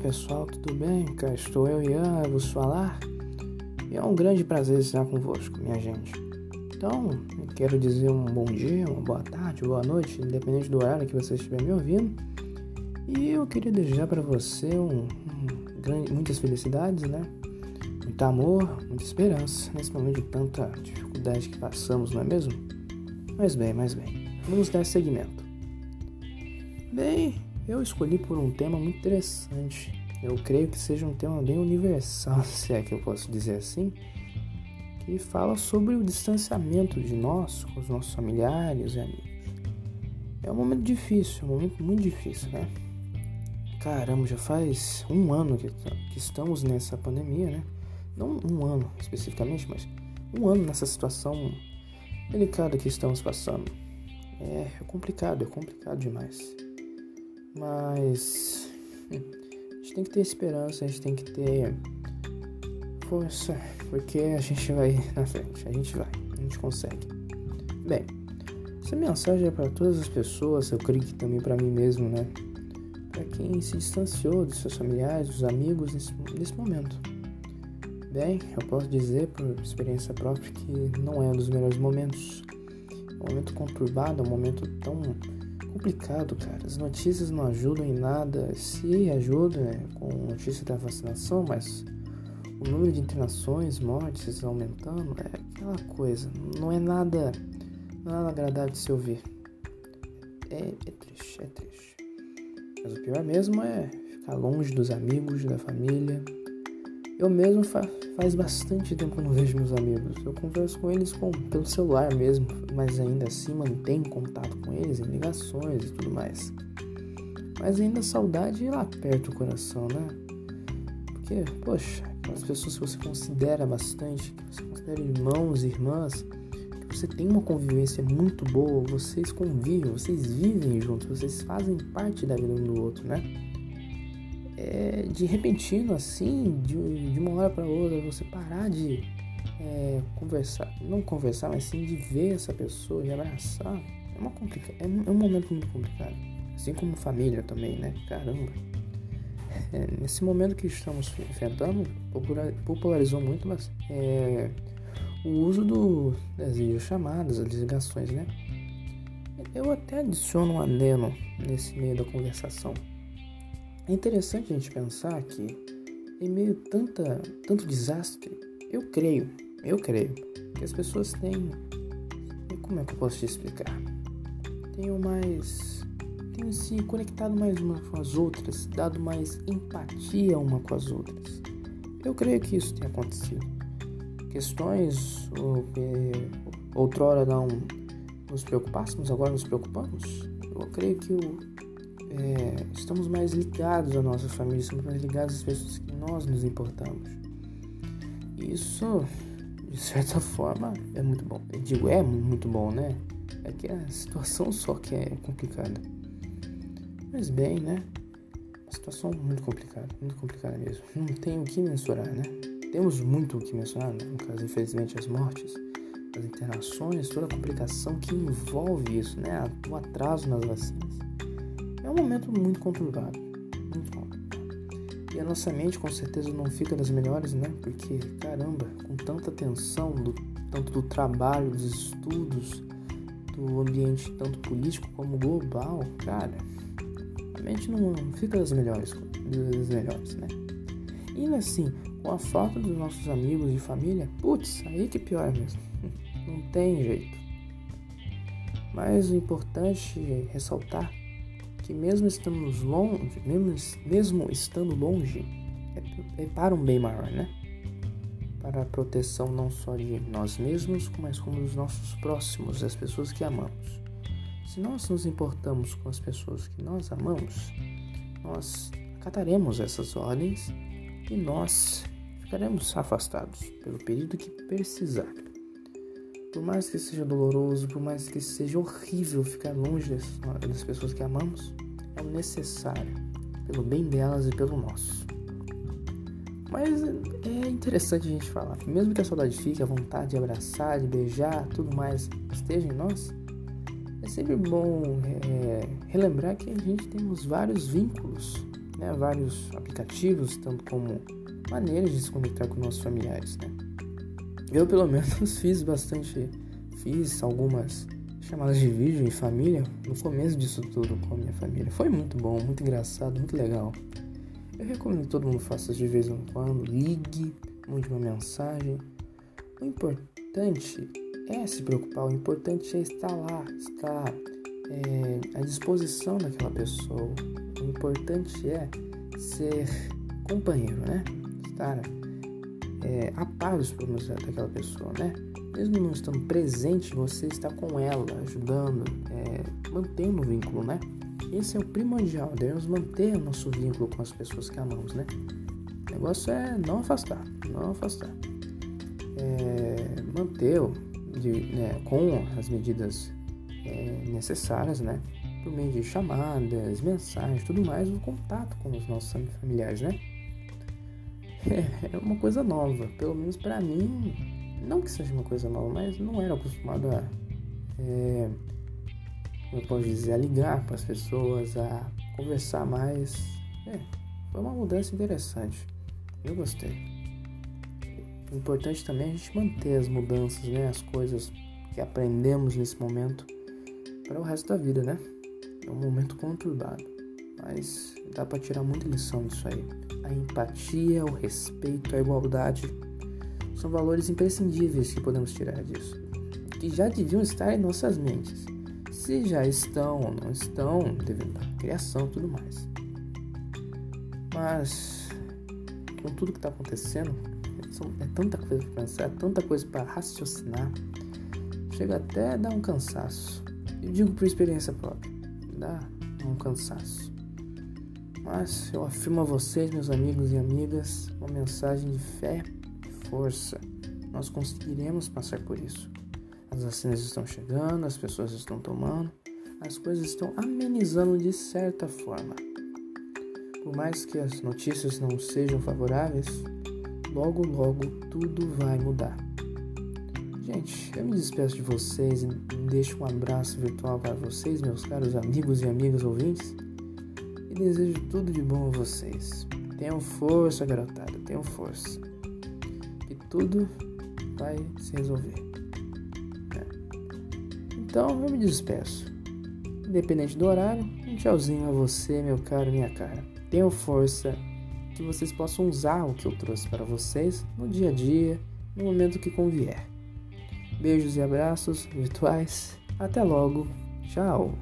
pessoal, tudo bem? Cá estou eu, Ian, a vos falar. E é um grande prazer estar convosco, minha gente. Então, quero dizer um bom dia, uma boa tarde, boa noite, independente do horário que você estiver me ouvindo. E eu queria desejar para você um, um grande, muitas felicidades, né? Muito amor, muita esperança nesse momento de tanta dificuldade que passamos, não é mesmo? Mas bem, mas bem, vamos dar seguimento. Bem, eu escolhi por um tema muito interessante. Eu creio que seja um tema bem universal, se é que eu posso dizer assim, que fala sobre o distanciamento de nós com os nossos familiares e amigos. É um momento difícil, um momento muito difícil, né? Caramba, já faz um ano que, que estamos nessa pandemia, né? Não um ano especificamente, mas um ano nessa situação delicada que estamos passando. É, é complicado, é complicado demais. Mas a gente tem que ter esperança, a gente tem que ter força, porque a gente vai na frente, a gente vai, a gente consegue. Bem, essa mensagem é para todas as pessoas, eu creio que também para mim mesmo, né? Para quem se distanciou dos seus familiares, dos amigos nesse, nesse momento. Bem, eu posso dizer por experiência própria que não é um dos melhores momentos. É um momento conturbado, é um momento tão complicado, cara. As notícias não ajudam em nada. Se ajudam né, com notícia da vacinação, mas o número de internações, mortes aumentando, é aquela coisa. Não é nada, não é nada agradável de se ouvir. É, é triste, é triste. Mas o pior mesmo é ficar longe dos amigos, da família. Eu mesmo fa faz bastante tempo que não vejo meus amigos. Eu converso com eles com, pelo celular mesmo, mas ainda assim mantenho contato com eles em ligações e tudo mais. Mas ainda a saudade lá aperta o coração, né? Porque, poxa, as pessoas que você considera bastante, que você considera irmãos e irmãs, que você tem uma convivência muito boa, vocês convivem, vocês vivem juntos, vocês fazem parte da vida um do outro, né? É, de repentino assim, de, de uma hora para outra, você parar de é, conversar, não conversar, mas sim de ver essa pessoa, de abraçar, é, uma complica é, é um momento muito complicado. Assim como família também, né? Caramba. É, nesse momento que estamos enfrentando, popularizou muito mas, é, o uso do, das videochamadas, as ligações, né? Eu até adiciono um adeno nesse meio da conversação. É interessante a gente pensar que em meio a tanta, tanto desastre, eu creio, eu creio, que as pessoas têm. Como é que eu posso te explicar? Tenham mais. Tenham se conectado mais umas com as outras, dado mais empatia uma com as outras. Eu creio que isso tem acontecido. Questões ou, outrora não nos preocupássemos, agora nos preocupamos. Eu creio que o é, estamos mais ligados à nossa família, estamos mais ligados às pessoas que nós nos importamos. Isso, de certa forma, é muito bom. Eu digo, é muito bom, né? É que a situação só que é complicada. Mas bem, né? Uma situação muito complicada, muito complicada mesmo. Não tem o que mensurar, né? Temos muito o que mensurar, né? no caso, infelizmente, as mortes, as internações, toda a complicação que envolve isso, né? O atraso nas vacinas. É um momento muito conturbado, muito conturbado. E a nossa mente com certeza não fica das melhores, né? Porque, caramba, com tanta tensão, do, tanto do trabalho, dos estudos, do ambiente tanto político como global, cara, a mente não, não fica das melhores, das melhores, né? E assim, com a falta dos nossos amigos e família, putz, aí que pior mesmo. Não tem jeito. Mas o importante é ressaltar que mesmo estamos longe, mesmo, mesmo estando longe, é, é para um bem maior, né? Para a proteção não só de nós mesmos, mas como dos nossos próximos, das pessoas que amamos. Se nós nos importamos com as pessoas que nós amamos, nós acataremos essas ordens e nós ficaremos afastados pelo período que precisar. Por mais que seja doloroso, por mais que seja horrível ficar longe das, pessoas que amamos, é necessário pelo bem delas e pelo nosso. Mas é interessante a gente falar mesmo que a saudade fique, a vontade de abraçar, de beijar, tudo mais esteja em nós, é sempre bom é, relembrar que a gente temos vários vínculos né, vários aplicativos, tanto como maneiras de se conectar com nossos familiares, né? Eu, pelo menos, fiz bastante, fiz algumas chamadas de vídeo em família no começo disso tudo com a minha família. Foi muito bom, muito engraçado, muito legal. Eu recomendo que todo mundo faça de vez em quando, ligue, mande uma mensagem. O importante é se preocupar, o importante é estar lá, estar é, à disposição daquela pessoa. O importante é ser companheiro, né? Estar é, a par problemas daquela pessoa, né? Mesmo não estando presente, você está com ela, ajudando, é, mantendo o vínculo, né? Esse é o primordial, devemos manter o nosso vínculo com as pessoas que amamos, né? O negócio é não afastar, não afastar. É, manter de, né, com as medidas é, necessárias, né? Por meio de chamadas, mensagens, tudo mais, o contato com os nossos familiares, né? É, uma coisa nova, pelo menos para mim, não que seja uma coisa nova, mas não era acostumado a, é, eu posso dizer, a ligar para as pessoas, a conversar mais. É, foi uma mudança interessante. Eu gostei. Importante também é a gente manter as mudanças, né? As coisas que aprendemos nesse momento para o resto da vida, né? É um momento conturbado, mas dá para tirar muita lição disso aí. A empatia, o respeito, a igualdade são valores imprescindíveis que podemos tirar disso, que já deviam estar em nossas mentes. Se já estão ou não estão, devido à criação e tudo mais. Mas, com tudo que está acontecendo, é tanta coisa para pensar, é tanta coisa para raciocinar, chega até a dar um cansaço. Eu digo por experiência própria, dá um cansaço. Mas eu afirmo a vocês, meus amigos e amigas, uma mensagem de fé e força. Nós conseguiremos passar por isso. As vacinas estão chegando, as pessoas estão tomando, as coisas estão amenizando de certa forma. Por mais que as notícias não sejam favoráveis, logo logo tudo vai mudar. Gente, eu me despeço de vocês e deixo um abraço virtual para vocês, meus caros amigos e amigas ouvintes, desejo tudo de bom a vocês. Tenham força, garotada, tenham força. Que tudo vai se resolver. É. Então eu me despeço. Independente do horário, um tchauzinho a você, meu caro, minha cara. Tenham força que vocês possam usar o que eu trouxe para vocês no dia a dia, no momento que convier. Beijos e abraços virtuais. Até logo. Tchau.